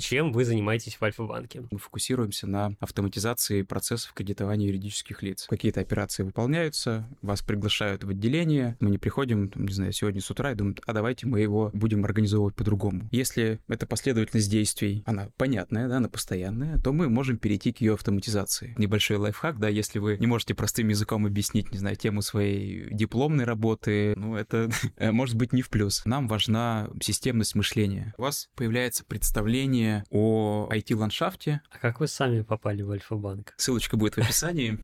чем вы занимаетесь в Альфа-банке. Мы фокусируемся на автоматизации процессов кредитования юридических лиц. Какие-то операции выполняются, вас приглашают в отделение, мы не приходим, не знаю, сегодня с утра и думаем, а давайте мы его будем организовывать по-другому. Если эта последовательность действий, она понятная, да, она постоянная, то мы можем перейти к ее автоматизации. Небольшой лайфхак, да, если вы не можете простым языком объяснить, не знаю, тему своей дипломной работы, ну, это может быть не в плюс. Нам важна системность мышления. У вас появляется представление о IT-ландшафте. А как вы сами попали в Альфа-банк? Ссылочка будет в описании.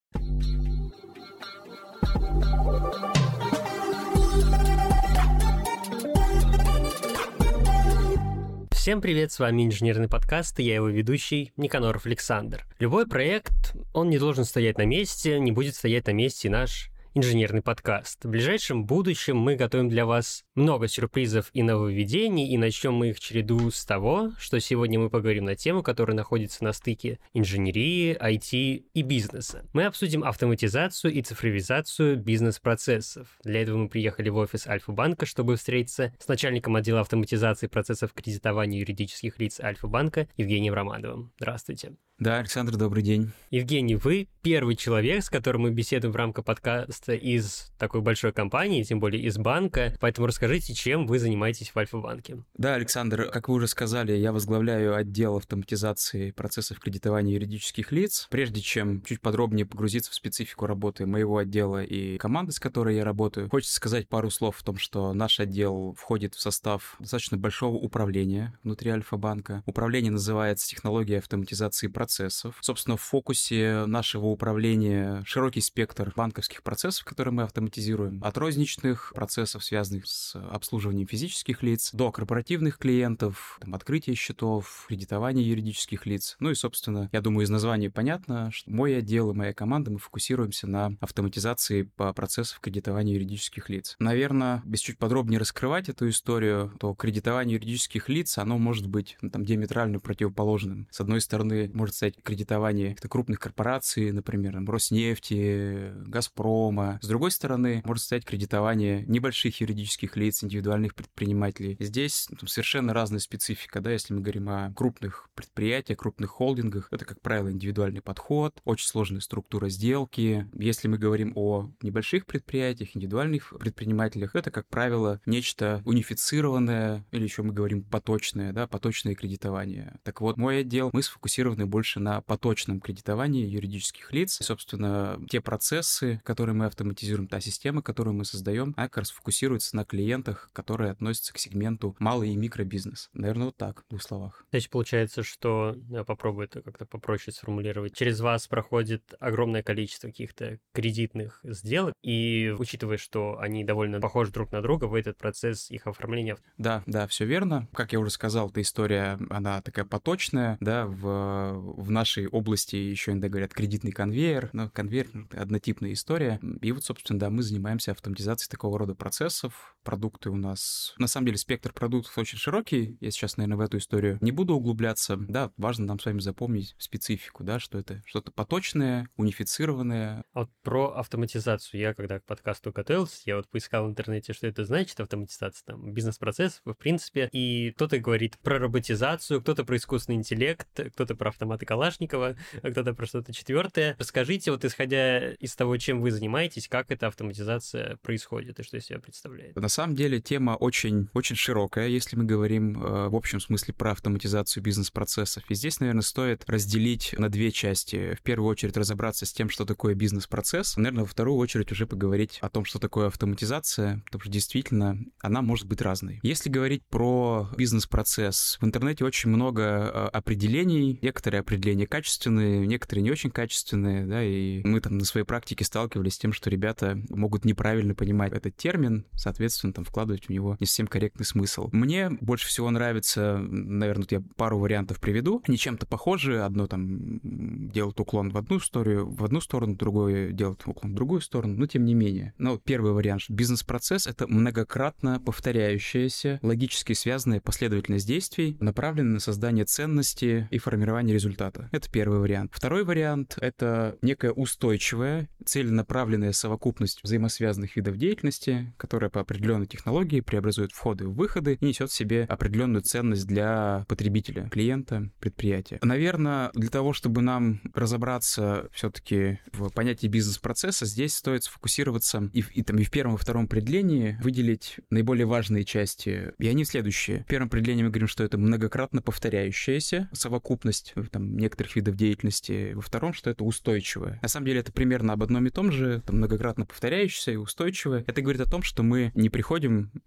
Всем привет, с вами инженерный подкаст, и я его ведущий Никаноров Александр. Любой проект, он не должен стоять на месте, не будет стоять на месте наш инженерный подкаст. В ближайшем будущем мы готовим для вас много сюрпризов и нововведений, и начнем мы их череду с того, что сегодня мы поговорим на тему, которая находится на стыке инженерии, IT и бизнеса. Мы обсудим автоматизацию и цифровизацию бизнес-процессов. Для этого мы приехали в офис Альфа-банка, чтобы встретиться с начальником отдела автоматизации процессов кредитования юридических лиц Альфа-банка Евгением Романовым. Здравствуйте. Да, Александр, добрый день. Евгений, вы первый человек, с которым мы беседуем в рамках подкаста из такой большой компании, тем более из банка, поэтому расскажите, чем вы занимаетесь в Альфа-банке. Да, Александр, как вы уже сказали, я возглавляю отдел автоматизации процессов кредитования юридических лиц. Прежде чем чуть подробнее погрузиться в специфику работы моего отдела и команды, с которой я работаю, хочется сказать пару слов о том, что наш отдел входит в состав достаточно большого управления внутри Альфа-банка. Управление называется технология автоматизации процессов процессов. Собственно, в фокусе нашего управления широкий спектр банковских процессов, которые мы автоматизируем. От розничных процессов, связанных с обслуживанием физических лиц, до корпоративных клиентов, там, открытие счетов, кредитование юридических лиц. Ну и, собственно, я думаю, из названия понятно, что мой отдел и моя команда, мы фокусируемся на автоматизации по процессов кредитования юридических лиц. Наверное, без чуть подробнее раскрывать эту историю, то кредитование юридических лиц, оно может быть ну, там диаметрально противоположным. С одной стороны, может стать кредитование крупных корпораций, например, Роснефти, Газпрома. С другой стороны, может стать кредитование небольших юридических лиц, индивидуальных предпринимателей. Здесь ну, совершенно разная специфика, да, если мы говорим о крупных предприятиях, крупных холдингах, это, как правило, индивидуальный подход, очень сложная структура сделки. Если мы говорим о небольших предприятиях, индивидуальных предпринимателях, это, как правило, нечто унифицированное, или еще мы говорим поточное, да, поточное кредитование. Так вот, мой отдел, мы сфокусированы больше больше на поточном кредитовании юридических лиц. И, собственно, те процессы, которые мы автоматизируем, та система, которую мы создаем, она как раз фокусируется на клиентах, которые относятся к сегменту малый и микробизнес. Наверное, вот так, в двух словах. Значит, получается, что, я попробую это как-то попроще сформулировать, через вас проходит огромное количество каких-то кредитных сделок, и учитывая, что они довольно похожи друг на друга, вы этот процесс их оформления... Да, да, все верно. Как я уже сказал, эта история, она такая поточная, да, в в нашей области еще иногда говорят кредитный конвейер, но конвейер — однотипная история. И вот, собственно, да, мы занимаемся автоматизацией такого рода процессов. Продукты у нас... На самом деле спектр продуктов очень широкий. Я сейчас, наверное, в эту историю не буду углубляться. Да, важно нам с вами запомнить специфику, да, что это что-то поточное, унифицированное. А вот про автоматизацию. Я, когда к подкасту готовился, я вот поискал в интернете, что это значит, автоматизация там бизнес-процессов, в принципе. И кто-то говорит про роботизацию, кто-то про искусственный интеллект, кто-то про автоматы Калашникова, а кто-то про что-то четвертое. Расскажите, вот исходя из того, чем вы занимаетесь, как эта автоматизация происходит и что из себя представляет? На самом деле тема очень, очень широкая, если мы говорим э, в общем смысле про автоматизацию бизнес-процессов. И здесь, наверное, стоит разделить на две части. В первую очередь разобраться с тем, что такое бизнес-процесс. Наверное, во вторую очередь уже поговорить о том, что такое автоматизация, потому что действительно она может быть разной. Если говорить про бизнес-процесс, в интернете очень много э, определений. Некоторые определения качественные, некоторые не очень качественные, да, и мы там на своей практике сталкивались с тем, что ребята могут неправильно понимать этот термин, соответственно, там вкладывать в него не совсем корректный смысл. Мне больше всего нравится, наверное, я пару вариантов приведу, они чем-то похожи, одно там делает уклон в одну историю, в одну сторону, другое делает уклон в другую сторону, но тем не менее. Но первый вариант, бизнес-процесс — это многократно повторяющаяся, логически связанная последовательность действий, направленная на создание ценности и формирование результата. Это первый вариант. Второй вариант — это некая устойчивая, целенаправленная совокупность взаимосвязанных видов деятельности, которая по определенным определенные технологии, преобразует входы в выходы и несет в себе определенную ценность для потребителя, клиента, предприятия. Наверное, для того, чтобы нам разобраться все-таки в понятии бизнес-процесса, здесь стоит сфокусироваться и, и, там, и в первом и втором определении выделить наиболее важные части. И они следующие. В первом определении мы говорим, что это многократно повторяющаяся совокупность там, некоторых видов деятельности. Во втором, что это устойчивое. На самом деле это примерно об одном и том же, там, многократно повторяющееся и устойчивое. Это говорит о том, что мы не приходим,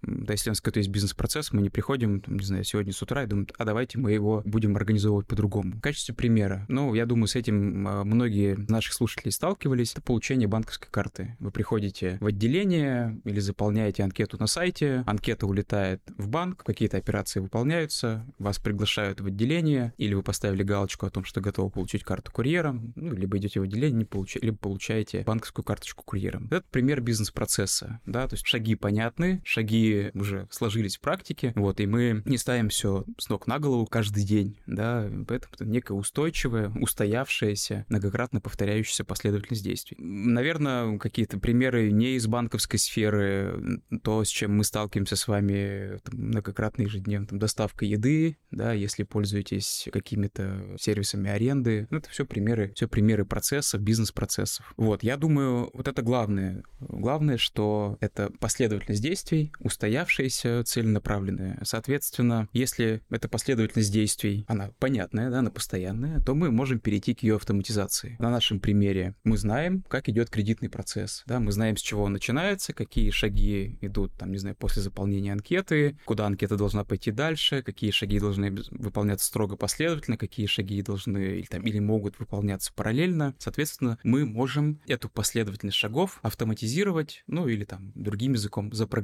да, если у нас какой-то есть бизнес-процесс, мы не приходим, там, не знаю, сегодня с утра и думаем, а давайте мы его будем организовывать по-другому. В качестве примера, ну, я думаю, с этим а, многие наших слушателей сталкивались, это получение банковской карты. Вы приходите в отделение или заполняете анкету на сайте, анкета улетает в банк, какие-то операции выполняются, вас приглашают в отделение, или вы поставили галочку о том, что готовы получить карту курьером, ну, либо идете в отделение, не получ... либо получаете банковскую карточку курьером. Это пример бизнес-процесса, да, то есть шаги понятны, шаги уже сложились в практике, вот, и мы не ставим все с ног на голову каждый день, да, поэтому это некая устойчивая, устоявшаяся, многократно повторяющаяся последовательность действий. Наверное, какие-то примеры не из банковской сферы, то, с чем мы сталкиваемся с вами там, многократно ежедневно, там, доставка еды, да, если пользуетесь какими-то сервисами аренды, ну, это все примеры, все примеры процессов, бизнес-процессов. Вот, я думаю, вот это главное. Главное, что это последовательность действий, устоявшаяся, целенаправленная. Соответственно, если эта последовательность действий, она понятная, да, она постоянная, то мы можем перейти к ее автоматизации. На нашем примере мы знаем, как идет кредитный процесс, да, мы знаем, с чего он начинается, какие шаги идут, там, не знаю, после заполнения анкеты, куда анкета должна пойти дальше, какие шаги должны выполняться строго последовательно, какие шаги должны или, там, или могут выполняться параллельно. Соответственно, мы можем эту последовательность шагов автоматизировать, ну или там другим языком запрограммировать.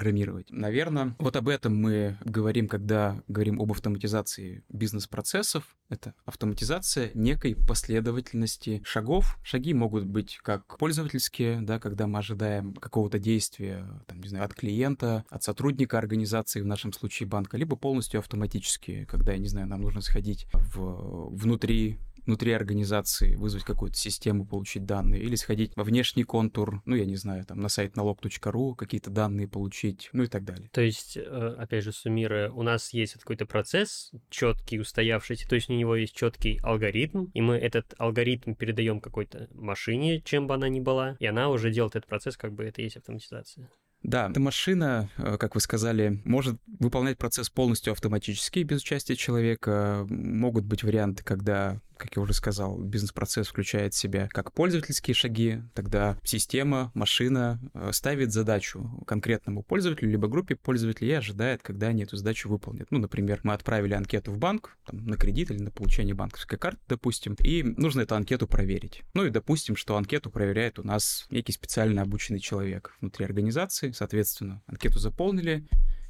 Наверное, вот об этом мы говорим, когда говорим об автоматизации бизнес-процессов. Это автоматизация некой последовательности шагов. Шаги могут быть как пользовательские, да, когда мы ожидаем какого-то действия, там, не знаю, от клиента, от сотрудника организации, в нашем случае банка, либо полностью автоматические, когда, я не знаю, нам нужно сходить в, внутри внутри организации вызвать какую-то систему, получить данные, или сходить во внешний контур, ну, я не знаю, там, на сайт налог.ру какие-то данные получить, ну и так далее. То есть, э, опять же, суммируя, у нас есть какой-то процесс четкий, устоявшийся, то есть у него есть четкий алгоритм, и мы этот алгоритм передаем какой-то машине, чем бы она ни была, и она уже делает этот процесс, как бы это есть автоматизация. Да, эта машина, э, как вы сказали, может выполнять процесс полностью автоматически, без участия человека. Могут быть варианты, когда как я уже сказал, бизнес-процесс включает в себя как пользовательские шаги, тогда система, машина э, ставит задачу конкретному пользователю, либо группе пользователей и ожидает, когда они эту задачу выполнят. Ну, например, мы отправили анкету в банк там, на кредит или на получение банковской карты, допустим, и нужно эту анкету проверить. Ну и допустим, что анкету проверяет у нас некий специально обученный человек внутри организации, соответственно, анкету заполнили,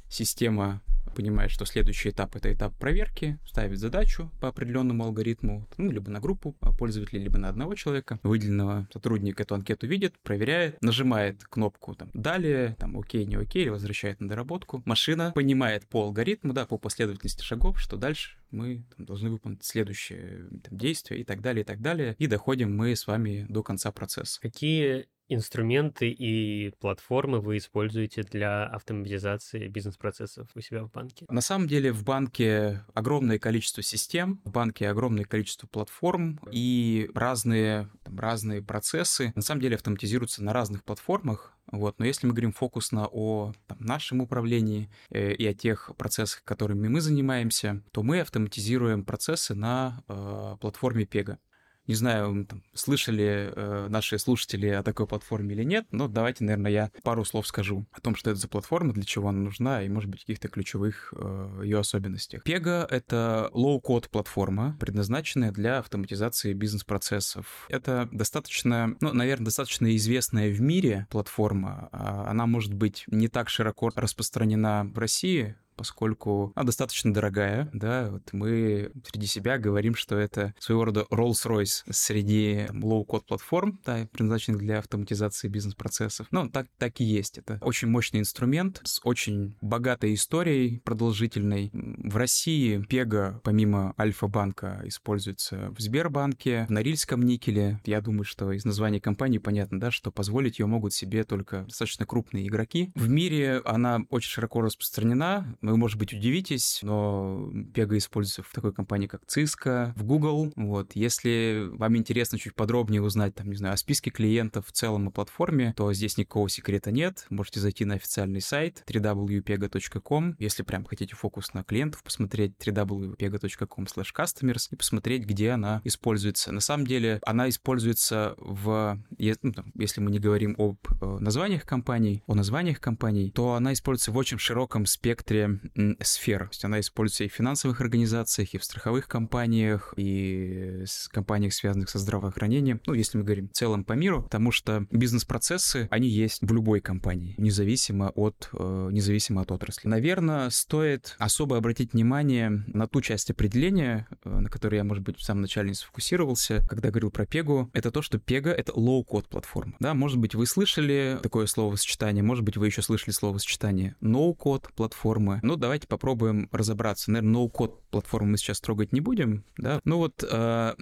система понимает, что следующий этап — это этап проверки, ставит задачу по определенному алгоритму, ну, либо на группу пользователей, либо на одного человека. Выделенного сотрудника эту анкету видит, проверяет, нажимает кнопку там «Далее», там «Окей», «Не окей», возвращает на доработку. Машина понимает по алгоритму, да, по последовательности шагов, что дальше мы там, должны выполнить следующее там, действие и так далее, и так далее. И доходим мы с вами до конца процесса. Какие инструменты и платформы вы используете для автоматизации бизнес-процессов у себя в банке? На самом деле в банке огромное количество систем, в банке огромное количество платформ и разные, там, разные процессы на самом деле автоматизируются на разных платформах. Вот. Но если мы говорим фокусно о там, нашем управлении э, и о тех процессах, которыми мы занимаемся, то мы автоматизируем процессы на э, платформе Pega. Не знаю, там, слышали э, наши слушатели о такой платформе или нет, но давайте, наверное, я пару слов скажу о том, что это за платформа, для чего она нужна и, может быть, каких-то ключевых э, ее особенностях. Pega — это low-code платформа, предназначенная для автоматизации бизнес-процессов. Это достаточно, ну, наверное, достаточно известная в мире платформа. А она может быть не так широко распространена в России, поскольку она достаточно дорогая, да, вот мы среди себя говорим, что это своего рода Rolls-Royce среди low-code платформ, да, предназначенных для автоматизации бизнес-процессов. Ну, так, так и есть. Это очень мощный инструмент с очень богатой историей продолжительной. В России Пега, помимо Альфа-банка, используется в Сбербанке, в Норильском никеле. Я думаю, что из названия компании понятно, да, что позволить ее могут себе только достаточно крупные игроки. В мире она очень широко распространена. Вы, может быть, удивитесь, но Пега используется в такой компании, как Cisco, в Google. Вот. Если вам интересно чуть подробнее узнать, там, не знаю, о списке клиентов в целом о платформе, то здесь никакого секрета нет. Можете зайти на официальный сайт www.pega.com. Если прям хотите фокус на клиентов, посмотреть www.pega.com customers и посмотреть, где она используется. На самом деле, она используется в... Ну, если мы не говорим об э, названиях компаний, о названиях компаний, то она используется в очень широком спектре сфер. То есть она используется и в финансовых организациях, и в страховых компаниях, и в компаниях, связанных со здравоохранением. Ну, если мы говорим в целом по миру, потому что бизнес-процессы, они есть в любой компании, независимо от, э, независимо от отрасли. Наверное, стоит особо обратить внимание на ту часть определения, э, на которой я, может быть, в самом начале не сфокусировался, когда говорил про Пегу, это то, что Пега — это low-code платформа. Да, может быть, вы слышали такое словосочетание, может быть, вы еще слышали словосочетание no-code платформы. Ну, давайте попробуем разобраться. Наверное, no-code платформу мы сейчас трогать не будем, да. Ну вот, э,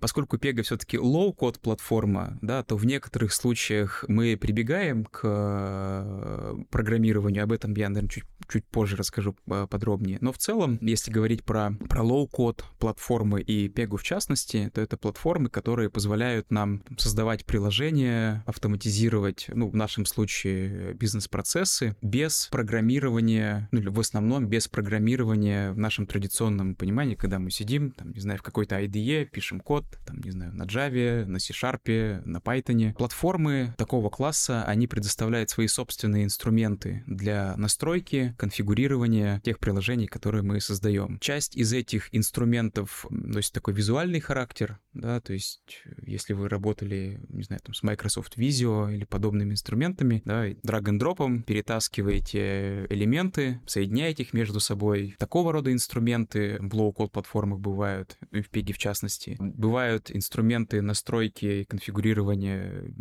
поскольку Pega все-таки low-code платформа, да, то в некоторых случаях мы прибегаем к э, программированию. Об этом я, наверное, чуть, чуть позже расскажу э, подробнее. Но в целом, если говорить про, про low-code платформы и Pega в частности, то это платформы, которые позволяют нам создавать приложения, автоматизировать, ну, в нашем случае, бизнес-процессы без программирования, ну, в основном без программирования в нашем традиционном понимании, когда мы сидим, там, не знаю, в какой-то IDE, пишем код, там, не знаю, на Java, на C-Sharp, на Python. Платформы такого класса, они предоставляют свои собственные инструменты для настройки, конфигурирования тех приложений, которые мы создаем. Часть из этих инструментов носит такой визуальный характер, да, то есть если вы работали, не знаю, там, с Microsoft Visio или подобными инструментами, да, драг-н-дропом перетаскиваете элементы, соединяете их между собой. Такого рода инструменты в low-code платформах бывают, и в Pig в частности. Бывают инструменты настройки и конфигурирования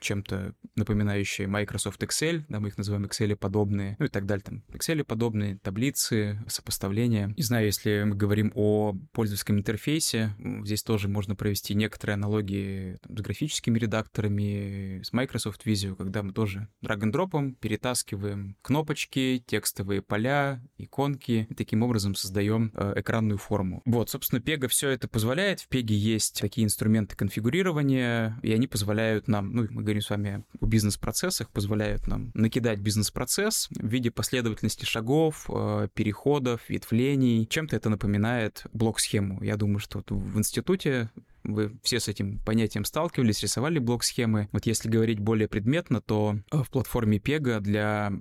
чем-то напоминающие Microsoft Excel, да, мы их называем Excel подобные, ну и так далее, там, Excel подобные таблицы, сопоставления. Не знаю, если мы говорим о пользовательском интерфейсе, здесь тоже можно провести некоторые аналогии там, с графическими редакторами, с Microsoft Visio, когда мы тоже драг-н-дропом перетаскиваем кнопочки, текстовые поля, иконки, и таким образом создаем э, экранную форму. Вот, собственно, Pega все это позволяет. В Pega есть такие инструменты конфигурирования, и они позволяют нам, ну, мы говорим с вами о бизнес-процессах, позволяют нам накидать бизнес-процесс в виде последовательности шагов, э, переходов, ветвлений. Чем-то это напоминает блок-схему. Я думаю, что вот в институте вы все с этим понятием сталкивались, рисовали блок-схемы. Вот если говорить более предметно, то э, в платформе Pega для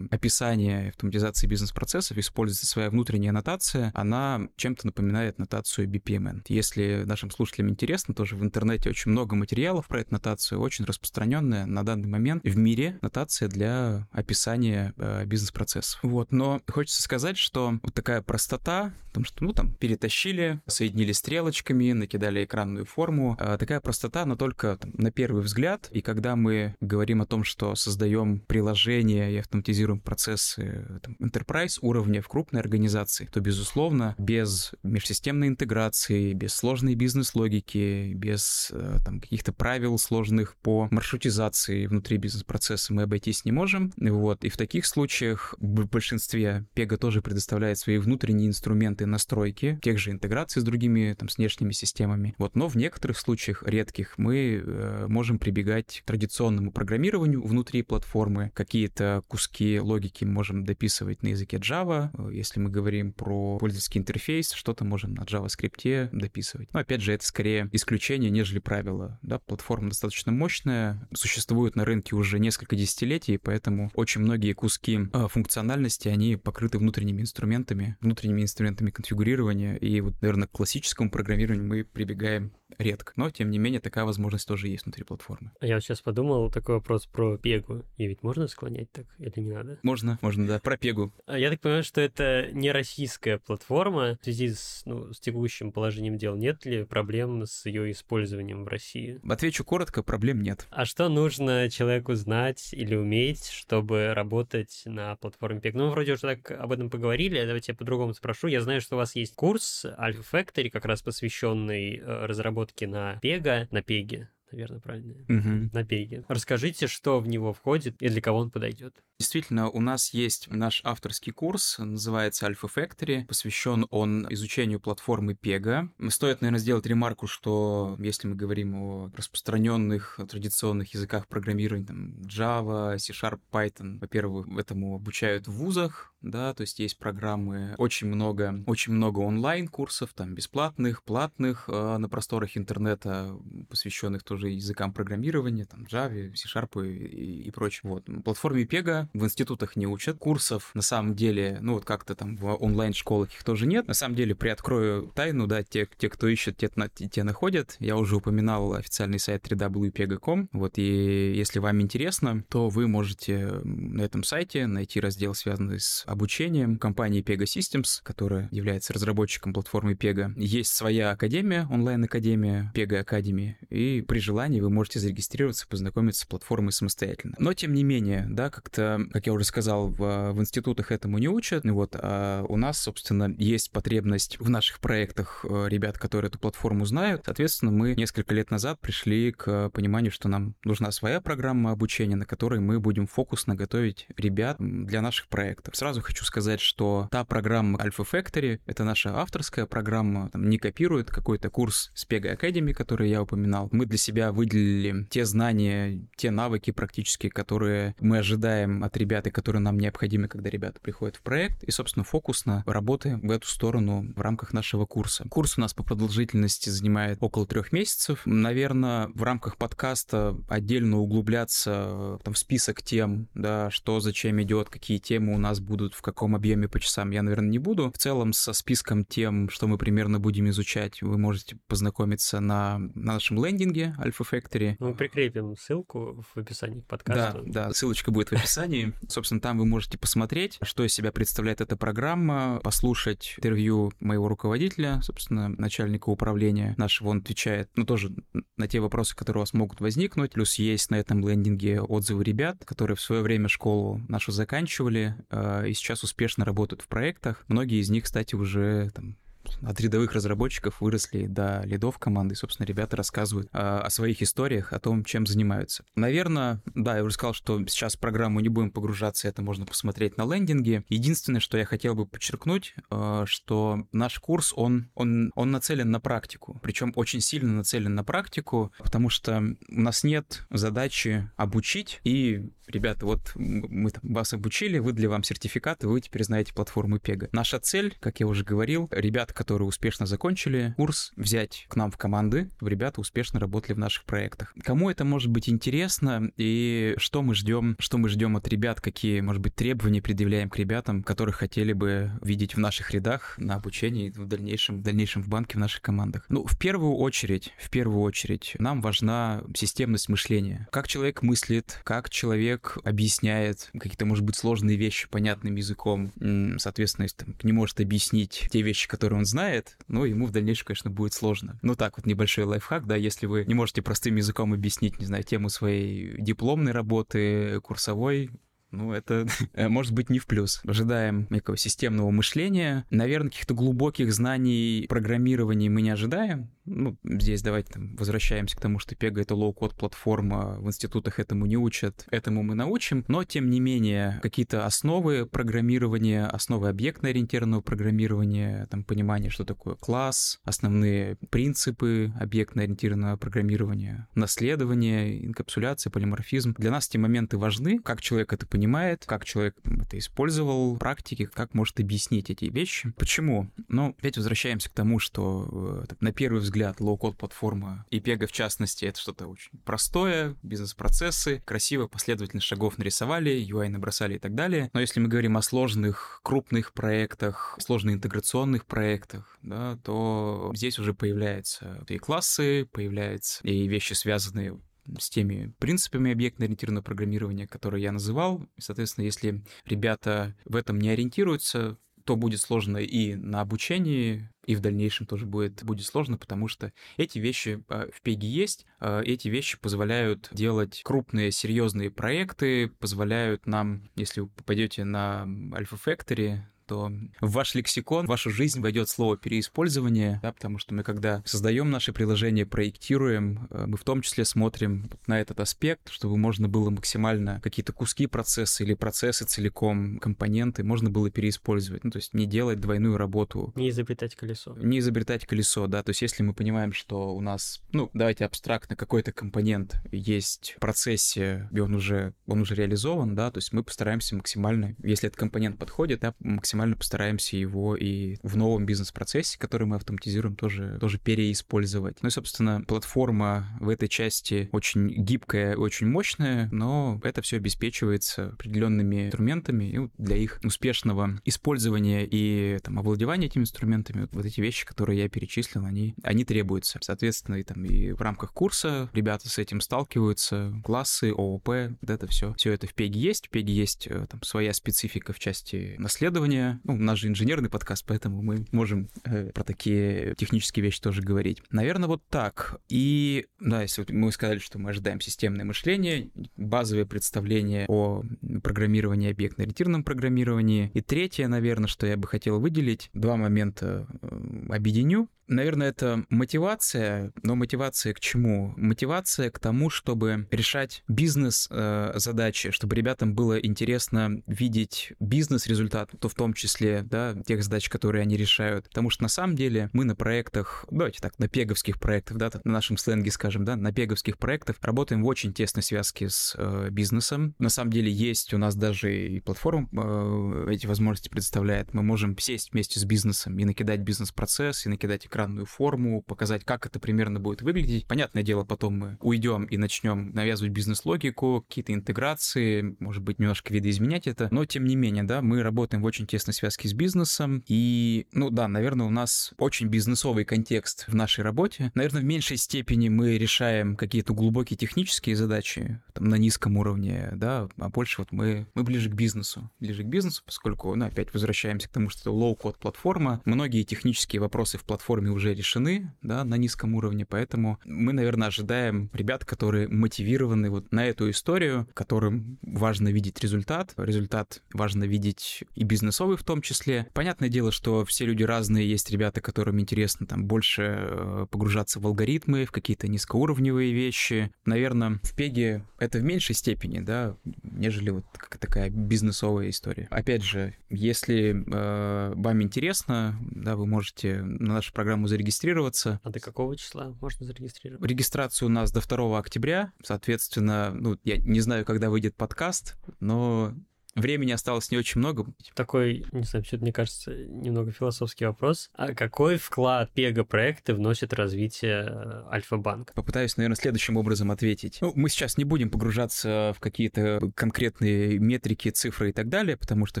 описания автоматизации бизнес-процессов используется своя внутренняя аннотация. Она чем-то напоминает нотацию BPMN. Если нашим слушателям интересно, тоже в интернете очень много материалов про эту нотацию, очень распространенная на данный момент в мире нотация для описания э, бизнес-процессов. Вот, но хочется сказать, что вот такая простота, потому что, ну, там, перетащили, соединили стрелочками, накидали создали экранную форму. А, такая простота, но только на первый взгляд. И когда мы говорим о том, что создаем приложения и автоматизируем процессы там, enterprise уровня в крупной организации, то, безусловно, без межсистемной интеграции, без сложной бизнес-логики, без э, там, каких-то правил сложных по маршрутизации внутри бизнес-процесса мы обойтись не можем. Вот. И в таких случаях в большинстве Pega тоже предоставляет свои внутренние инструменты настройки тех же интеграций с другими там, с внешними системами, программами. Вот, но в некоторых случаях, редких, мы э, можем прибегать к традиционному программированию внутри платформы. Какие-то куски логики можем дописывать на языке Java. Если мы говорим про пользовательский интерфейс, что-то можем на JavaScript дописывать. Но опять же, это скорее исключение, нежели правило. Да, платформа достаточно мощная, существует на рынке уже несколько десятилетий, поэтому очень многие куски э, функциональности, они покрыты внутренними инструментами, внутренними инструментами конфигурирования. И вот, наверное, к классическому программированию мы прибегаем game редко. Но, тем не менее, такая возможность тоже есть внутри платформы. А я сейчас подумал такой вопрос про Пегу. И ведь можно склонять так или не надо? Можно, можно, да. Про Пегу. А я так понимаю, что это не российская платформа. В связи с, ну, с текущим положением дел нет ли проблем с ее использованием в России? Отвечу коротко, проблем нет. А что нужно человеку знать или уметь, чтобы работать на платформе Пег? Ну, вроде уже так об этом поговорили, давайте я по-другому спрошу. Я знаю, что у вас есть курс Alpha Factory, как раз посвященный э, разработке на Пега, на Пеге, наверное, правильно, Угу. на Пеге. Расскажите, что в него входит и для кого он подойдет. Действительно, у нас есть наш авторский курс, называется Alpha Factory. Посвящен он изучению платформы Pega. Стоит, наверное, сделать ремарку, что если мы говорим о распространенных традиционных языках программирования, там, Java, C-Sharp, Python, во-первых, этому обучают в вузах, да, то есть есть программы, очень много, очень много онлайн-курсов, там, бесплатных, платных, э, на просторах интернета, посвященных тоже языкам программирования, там, Java, C-Sharp и, и, прочее. Вот. Платформе Pega в институтах не учат курсов, на самом деле, ну, вот как-то там в онлайн-школах их тоже нет. На самом деле, приоткрою тайну, да, те, те кто ищет, те, те находят. Я уже упоминал официальный сайт www.pega.com, вот, и если вам интересно, то вы можете на этом сайте найти раздел, связанный с обучением компании Pega Systems, которая является разработчиком платформы Pega. Есть своя академия, онлайн-академия Pega Academy, и при желании вы можете зарегистрироваться, познакомиться с платформой самостоятельно. Но, тем не менее, да, как-то, как я уже сказал, в, в институтах этому не учат, вот, а у нас, собственно, есть потребность в наших проектах э, ребят, которые эту платформу знают. Соответственно, мы несколько лет назад пришли к пониманию, что нам нужна своя программа обучения, на которой мы будем фокусно готовить ребят для наших проектов. Сразу хочу сказать, что та программа Alpha Factory — это наша авторская программа, там, не копирует какой-то курс с Pega Academy, который я упоминал. Мы для себя выделили те знания, те навыки практически, которые мы ожидаем от ребят и которые нам необходимы, когда ребята приходят в проект, и, собственно, фокусно работаем в эту сторону в рамках нашего курса. Курс у нас по продолжительности занимает около трех месяцев. Наверное, в рамках подкаста отдельно углубляться там, в список тем, да, что зачем идет, какие темы у нас будут, в каком объеме по часам, я, наверное, не буду. В целом, со списком тем, что мы примерно будем изучать, вы можете познакомиться на, на нашем лендинге Alpha Factory. Мы прикрепим ссылку в описании к подкасту. Да, да, ссылочка будет в описании. Собственно, там вы можете посмотреть, что из себя представляет эта программа, послушать интервью моего руководителя, собственно, начальника управления нашего. Он отвечает, ну, тоже на те вопросы, которые у вас могут возникнуть. Плюс есть на этом лендинге отзывы ребят, которые в свое время школу нашу заканчивали э, и сейчас успешно работают в проектах. Многие из них, кстати, уже там, от рядовых разработчиков выросли до лидов команды. И, собственно, ребята рассказывают а, о своих историях, о том, чем занимаются. Наверное, да, я уже сказал, что сейчас в программу не будем погружаться, это можно посмотреть на лендинге. Единственное, что я хотел бы подчеркнуть, а, что наш курс, он, он, он нацелен на практику, причем очень сильно нацелен на практику, потому что у нас нет задачи обучить и ребята, вот мы там вас обучили, выдали вам сертификат, и вы теперь знаете платформу Pega. Наша цель, как я уже говорил, ребят, которые успешно закончили курс, взять к нам в команды, ребята успешно работали в наших проектах. Кому это может быть интересно и что мы ждем, что мы ждем от ребят, какие, может быть, требования предъявляем к ребятам, которых хотели бы видеть в наших рядах на обучении в дальнейшем, в дальнейшем в банке в наших командах. Ну, в первую очередь, в первую очередь, нам важна системность мышления. Как человек мыслит, как человек объясняет какие-то, может быть, сложные вещи понятным языком. Соответственно, если там, не может объяснить те вещи, которые он знает, ну, ему в дальнейшем, конечно, будет сложно. Ну, так вот, небольшой лайфхак, да, если вы не можете простым языком объяснить, не знаю, тему своей дипломной работы, курсовой, ну, это может быть не в плюс. Ожидаем некого системного мышления. Наверное, каких-то глубоких знаний программирования мы не ожидаем. Ну, здесь давайте там, возвращаемся к тому, что Pega — это low-code платформа, в институтах этому не учат, этому мы научим, но, тем не менее, какие-то основы программирования, основы объектно-ориентированного программирования, там, понимание, что такое класс, основные принципы объектно-ориентированного программирования, наследование, инкапсуляция, полиморфизм. Для нас эти моменты важны, как человек это понимает, как человек это использовал, практики, как может объяснить эти вещи. Почему? Ну, опять возвращаемся к тому, что э, на первый взгляд low-code платформа и Pega в частности это что-то очень простое, бизнес-процессы, красиво, последовательно шагов нарисовали, UI набросали и так далее. Но если мы говорим о сложных, крупных проектах, сложных интеграционных проектах, да, то здесь уже появляются и классы, появляются и вещи, связанные с теми принципами объектно-ориентированного программирования, которые я называл. Соответственно, если ребята в этом не ориентируются, то будет сложно и на обучении, и в дальнейшем тоже будет, будет сложно, потому что эти вещи а, в Пеге есть, а, эти вещи позволяют делать крупные, серьезные проекты, позволяют нам, если вы попадете на Alpha Factory, то в ваш лексикон, в вашу жизнь войдет слово переиспользование, да, потому что мы, когда создаем наше приложение, проектируем, э, мы в том числе смотрим на этот аспект, чтобы можно было максимально какие-то куски процесса или процессы целиком, компоненты, можно было переиспользовать. Ну, то есть не делать двойную работу. Не изобретать колесо. Не изобретать колесо, да. То есть если мы понимаем, что у нас, ну, давайте абстрактно, какой-то компонент есть в процессе, и он уже, он уже реализован, да, то есть мы постараемся максимально, если этот компонент подходит, да, максимально максимально постараемся его и в новом бизнес-процессе, который мы автоматизируем, тоже, тоже переиспользовать. Ну и, собственно, платформа в этой части очень гибкая, очень мощная, но это все обеспечивается определенными инструментами и для их успешного использования и там, овладевания этими инструментами, вот, вот эти вещи, которые я перечислил, они, они требуются. Соответственно, и, там, и в рамках курса ребята с этим сталкиваются, классы, ООП, вот это все. Все это в Пеге есть. В Пеге есть э, там своя специфика в части наследования, ну, у нас же инженерный подкаст, поэтому мы можем э, про такие технические вещи тоже говорить. Наверное, вот так. И, да, если вот мы сказали, что мы ожидаем системное мышление, базовое представление о программировании, объектно-ориентированном программировании. И третье, наверное, что я бы хотел выделить, два момента э, объединю. Наверное, это мотивация, но мотивация к чему? Мотивация к тому, чтобы решать бизнес-задачи, э, чтобы ребятам было интересно видеть бизнес-результат, то в том числе, да, тех задач, которые они решают. Потому что на самом деле мы на проектах, давайте так, на пеговских проектах, да, на нашем сленге скажем, да, на пеговских проектах работаем в очень тесной связке с э, бизнесом. На самом деле есть у нас даже и платформа э, эти возможности предоставляет. Мы можем сесть вместе с бизнесом и накидать бизнес-процесс, и накидать экранную форму, показать, как это примерно будет выглядеть. Понятное дело, потом мы уйдем и начнем навязывать бизнес-логику, какие-то интеграции, может быть, немножко видоизменять это, но тем не менее, да, мы работаем в очень тесной связке с бизнесом, и, ну да, наверное, у нас очень бизнесовый контекст в нашей работе. Наверное, в меньшей степени мы решаем какие-то глубокие технические задачи там, на низком уровне, да, а больше вот мы, мы ближе к бизнесу, ближе к бизнесу, поскольку, ну, опять возвращаемся к тому, что это low-code платформа, многие технические вопросы в платформе проблемами уже решены, да, на низком уровне, поэтому мы, наверное, ожидаем ребят, которые мотивированы вот на эту историю, которым важно видеть результат, результат важно видеть и бизнесовый в том числе. Понятное дело, что все люди разные, есть ребята, которым интересно там больше э, погружаться в алгоритмы, в какие-то низкоуровневые вещи. Наверное, в Пеге это в меньшей степени, да, нежели вот такая бизнесовая история. Опять же, если э, вам интересно, да, вы можете на нашу программу программу зарегистрироваться. А до какого числа можно зарегистрироваться? Регистрация у нас до 2 октября. Соответственно, ну, я не знаю, когда выйдет подкаст, но Времени осталось не очень много. Такой, не знаю, все мне кажется, немного философский вопрос. А какой вклад Пега-проекты вносит развитие э, Альфа-банка? Попытаюсь, наверное, следующим образом ответить. Ну, мы сейчас не будем погружаться в какие-то конкретные метрики, цифры и так далее, потому что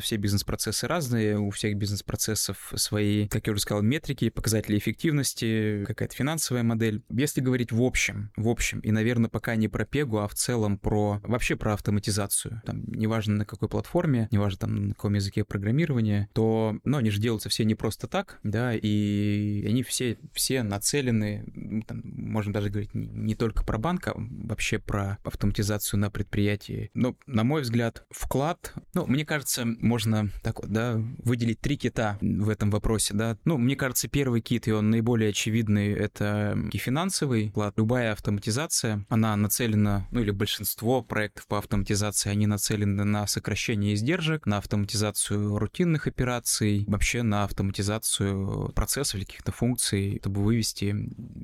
все бизнес-процессы разные, у всех бизнес-процессов свои, как я уже сказал, метрики, показатели эффективности, какая-то финансовая модель. Если говорить в общем, в общем, и, наверное, пока не про Пегу, а в целом про вообще про автоматизацию, там, неважно на какой платформе, платформе, неважно там на каком языке программирования, то, ну, они же делаются все не просто так, да, и они все, все нацелены, ну, там, можем даже говорить не, не только про банк, а вообще про автоматизацию на предприятии. Но, на мой взгляд, вклад, ну, мне кажется, можно так вот, да, выделить три кита в этом вопросе, да. Ну, мне кажется, первый кит, и он наиболее очевидный, это и финансовый вклад. Любая автоматизация, она нацелена, ну, или большинство проектов по автоматизации, они нацелены на сокращение снижение издержек, на автоматизацию рутинных операций, вообще на автоматизацию процессов или каких-то функций, чтобы вывести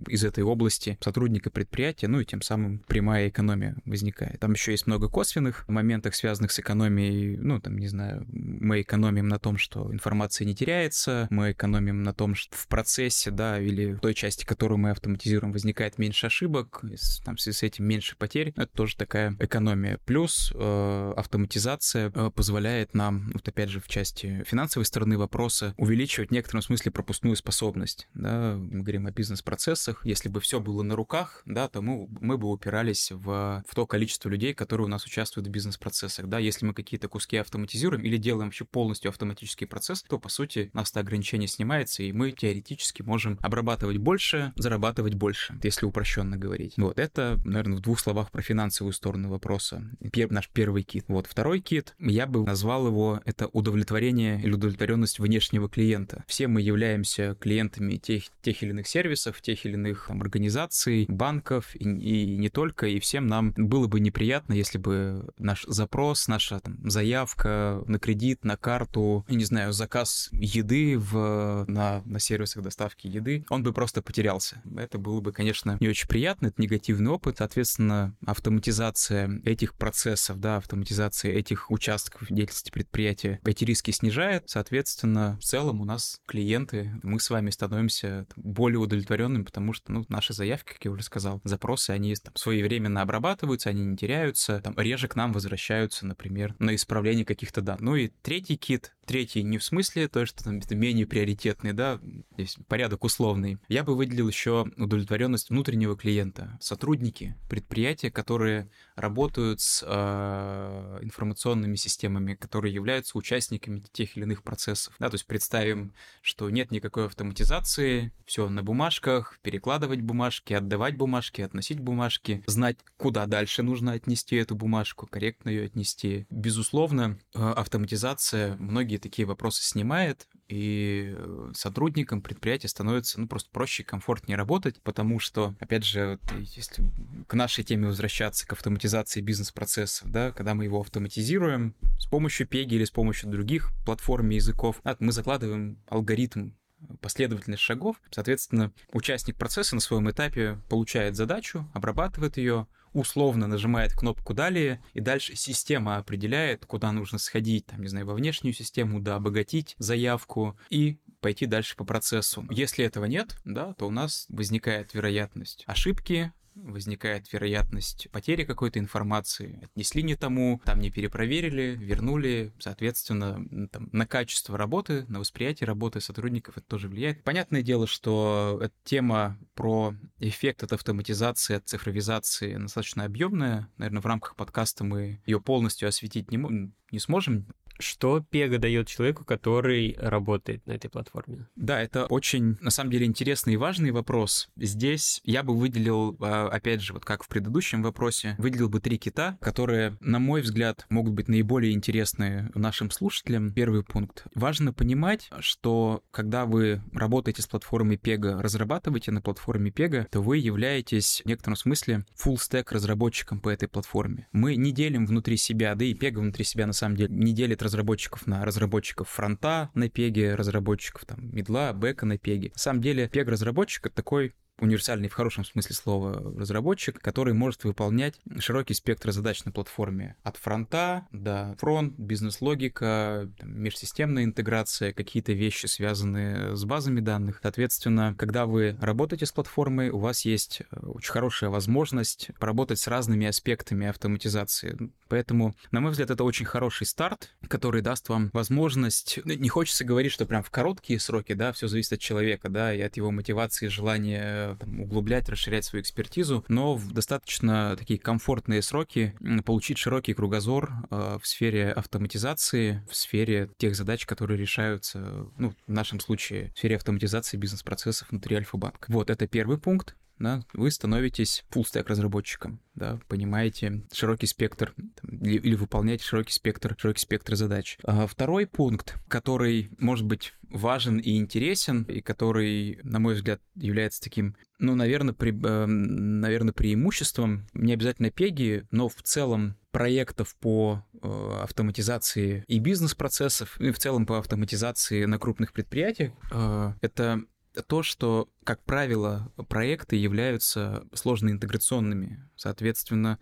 из этой области сотрудника предприятия, ну и тем самым прямая экономия возникает. Там еще есть много косвенных моментов, связанных с экономией. Ну, там, не знаю, мы экономим на том, что информация не теряется, мы экономим на том, что в процессе, да, или в той части, которую мы автоматизируем, возникает меньше ошибок, там в связи с этим меньше потерь. Это тоже такая экономия. Плюс э, автоматизация э, позволяет нам, вот опять же, в части финансовой стороны вопроса, увеличивать в некотором смысле пропускную способность. Да? Мы говорим о бизнес-процессах. Если бы все было на руках, да, то мы, мы бы упирались в, в то количество людей, которые у нас участвуют в бизнес-процессах. Да? Если мы какие-то куски автоматизируем или делаем вообще полностью автоматический процесс, то, по сути, у нас это ограничение снимается, и мы теоретически можем обрабатывать больше, зарабатывать больше, если упрощенно говорить. Вот это, наверное, в двух словах про финансовую сторону вопроса. Пер, наш первый кит. Вот второй кит, я бы назвал его, это удовлетворение или удовлетворенность внешнего клиента. Все мы являемся клиентами тех, тех или иных сервисов, тех или иных там, организаций, банков и, и не только, и всем нам было бы неприятно, если бы наш запрос, наша там, заявка на кредит, на карту, я не знаю, заказ еды в, на, на сервисах доставки еды, он бы просто потерялся. Это было бы, конечно, не очень приятно, это негативный опыт, соответственно, автоматизация этих процессов, да, автоматизация этих участков деятельности предприятия, эти риски снижает, соответственно, в целом у нас клиенты, мы с вами становимся более удовлетворенными, потому что, ну, наши заявки, как я уже сказал, запросы, они там своевременно обрабатываются, они не теряются, там реже к нам возвращаются, например, на исправление каких-то данных. Ну и третий кит, третий не в смысле то, что там это менее приоритетный, да, здесь порядок условный. Я бы выделил еще удовлетворенность внутреннего клиента. Сотрудники предприятия, которые работают с э, информационными системами, которые являются участниками тех или иных процессов. Да, то есть представим, что нет никакой автоматизации, все на бумажках, перекладывать бумажки, отдавать бумажки, относить бумажки, знать, куда дальше нужно отнести эту бумажку, корректно ее отнести. Безусловно, э, автоматизация многие такие вопросы снимает, и э, сотрудникам предприятия становится ну, просто проще и комфортнее работать, потому что, опять же, если к нашей теме возвращаться, к автоматизации бизнес-процессов, да, когда мы его автоматизируем с помощью PEGI или с помощью других платформ и языков, мы закладываем алгоритм последовательность шагов. Соответственно, участник процесса на своем этапе получает задачу, обрабатывает ее, условно нажимает кнопку «Далее», и дальше система определяет, куда нужно сходить, там, не знаю, во внешнюю систему, да, обогатить заявку и пойти дальше по процессу. Если этого нет, да, то у нас возникает вероятность ошибки, возникает вероятность потери какой-то информации, отнесли не тому, там не перепроверили, вернули, соответственно, там, на качество работы, на восприятие работы сотрудников это тоже влияет. Понятное дело, что эта тема про эффект от автоматизации, от цифровизации достаточно объемная. Наверное, в рамках подкаста мы ее полностью осветить не, не сможем. Что Пега дает человеку, который работает на этой платформе? Да, это очень, на самом деле, интересный и важный вопрос. Здесь я бы выделил, а, опять же, вот как в предыдущем вопросе, выделил бы три кита, которые, на мой взгляд, могут быть наиболее интересны нашим слушателям. Первый пункт. Важно понимать, что когда вы работаете с платформой Pega, разрабатываете на платформе Pega, то вы являетесь в некотором смысле full stack разработчиком по этой платформе. Мы не делим внутри себя, да и Pega внутри себя на самом деле не делит разработчиков на разработчиков фронта на пеге, разработчиков там медла, бэка на пеге. На самом деле, пег разработчик это такой универсальный в хорошем смысле слова разработчик, который может выполнять широкий спектр задач на платформе. От фронта до фронт, бизнес-логика, межсистемная интеграция, какие-то вещи, связанные с базами данных. Соответственно, когда вы работаете с платформой, у вас есть э, очень хорошая возможность поработать с разными аспектами автоматизации. Поэтому, на мой взгляд, это очень хороший старт, который даст вам возможность... Ну, не хочется говорить, что прям в короткие сроки, да, все зависит от человека, да, и от его мотивации, желания там, углублять, расширять свою экспертизу, но в достаточно такие комфортные сроки получить широкий кругозор э, в сфере автоматизации, в сфере тех задач, которые решаются, ну, в нашем случае, в сфере автоматизации бизнес-процессов внутри Альфа-банка. Вот это первый пункт да, вы становитесь full-stack разработчиком, да, понимаете широкий спектр там, или, или выполняете широкий спектр, широкий спектр задач. А второй пункт, который может быть важен и интересен, и который, на мой взгляд, является таким, ну, наверное, при, э, наверное преимуществом, не обязательно пеги, но в целом проектов по э, автоматизации и бизнес-процессов, и в целом по автоматизации на крупных предприятиях. Э, это то, что, как правило, проекты являются сложно интеграционными. Соответственно,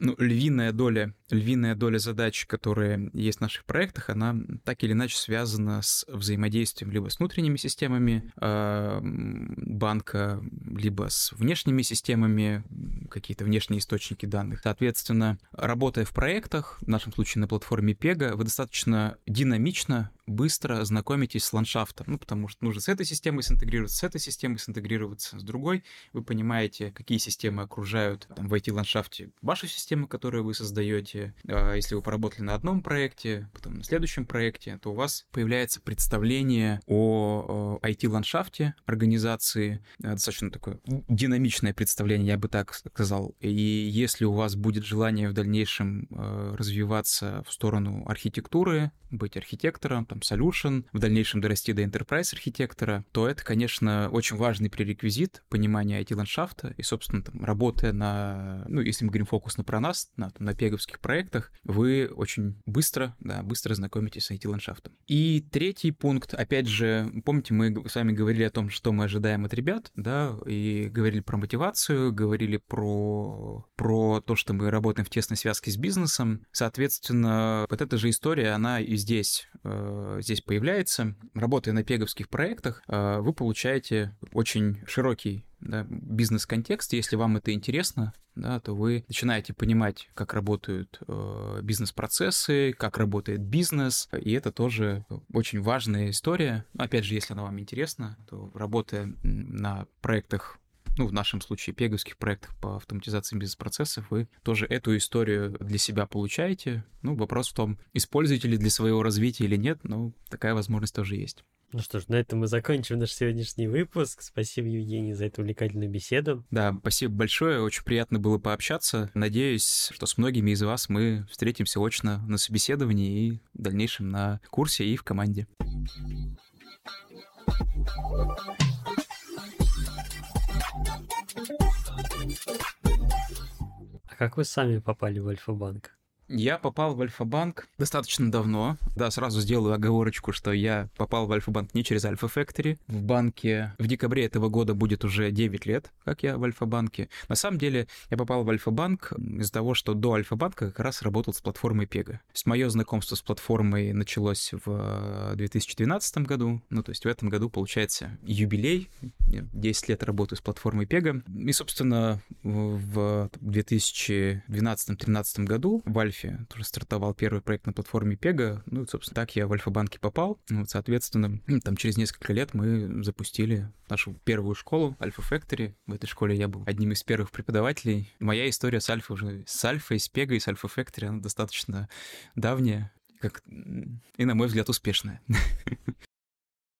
ну, львиная доля, львиная доля задач, которые есть в наших проектах, она так или иначе связана с взаимодействием либо с внутренними системами э, банка, либо с внешними системами, какие-то внешние источники данных. Соответственно, работая в проектах, в нашем случае на платформе Pega, вы достаточно динамично быстро знакомитесь с ландшафтом, ну, потому что нужно с этой системой синтегрироваться, с этой системой синтегрироваться, с другой. Вы понимаете, какие системы окружают там, в IT-ландшафте вашу систему, которую вы создаете. А если вы поработали на одном проекте, потом на следующем проекте, то у вас появляется представление о IT-ландшафте организации, э, достаточно такое динамичное представление, я бы так сказал. И если у вас будет желание в дальнейшем э, развиваться в сторону архитектуры, быть архитектором, там, solution, в дальнейшем дорасти до enterprise архитектора, то это, конечно, очень важный пререквизит понимания IT-ландшафта и, собственно, там, работая на, ну, если мы говорим фокусно про нас, на, там, на пеговских проектах, вы очень быстро, да, быстро знакомитесь с IT-ландшафтом. И третий пункт, опять же, помните, мы с вами говорили о том, что мы ожидаем от ребят, да, и говорили про мотивацию, говорили про, про то, что мы работаем в тесной связке с бизнесом. Соответственно, вот эта же история, она и здесь, э, здесь появляется. Работая на пеговских проектах, э, вы получаете очень широкий да, бизнес-контекст. Если вам это интересно, да, то вы начинаете понимать, как работают э, бизнес-процессы, как работает бизнес, и это тоже очень важная история. Опять же, если она вам интересна, то работая на проектах ну, в нашем случае, пеговских проектах по автоматизации бизнес-процессов, вы тоже эту историю для себя получаете. Ну, вопрос в том, используете ли для своего развития или нет, но такая возможность тоже есть. Ну что ж, на этом мы закончим наш сегодняшний выпуск. Спасибо, Евгений, за эту увлекательную беседу. Да, спасибо большое. Очень приятно было пообщаться. Надеюсь, что с многими из вас мы встретимся очно на собеседовании и в дальнейшем на курсе и в команде. А как вы сами попали в Альфа-банк? Я попал в Альфа-банк достаточно давно. Да, сразу сделаю оговорочку, что я попал в Альфа-банк не через Альфа Factory. В банке в декабре этого года будет уже 9 лет, как я в Альфа-банке. На самом деле, я попал в Альфа-банк из-за того, что до Альфа-банка как раз работал с платформой Pega. С мое знакомство с платформой началось в 2012 году. Ну, то есть в этом году, получается, юбилей. 10 лет работаю с платформой Pega. И, собственно, в 2012-2013 году в Альфе Альфе, тоже стартовал первый проект на платформе Pega. Ну, собственно, так я в Альфа-банке попал. Вот, соответственно, ну, там через несколько лет мы запустили нашу первую школу Альфа Factory. В этой школе я был одним из первых преподавателей. Моя история с Альфа уже с Альфой, с Пегой, с Альфа Factory, она достаточно давняя как и, на мой взгляд, успешная.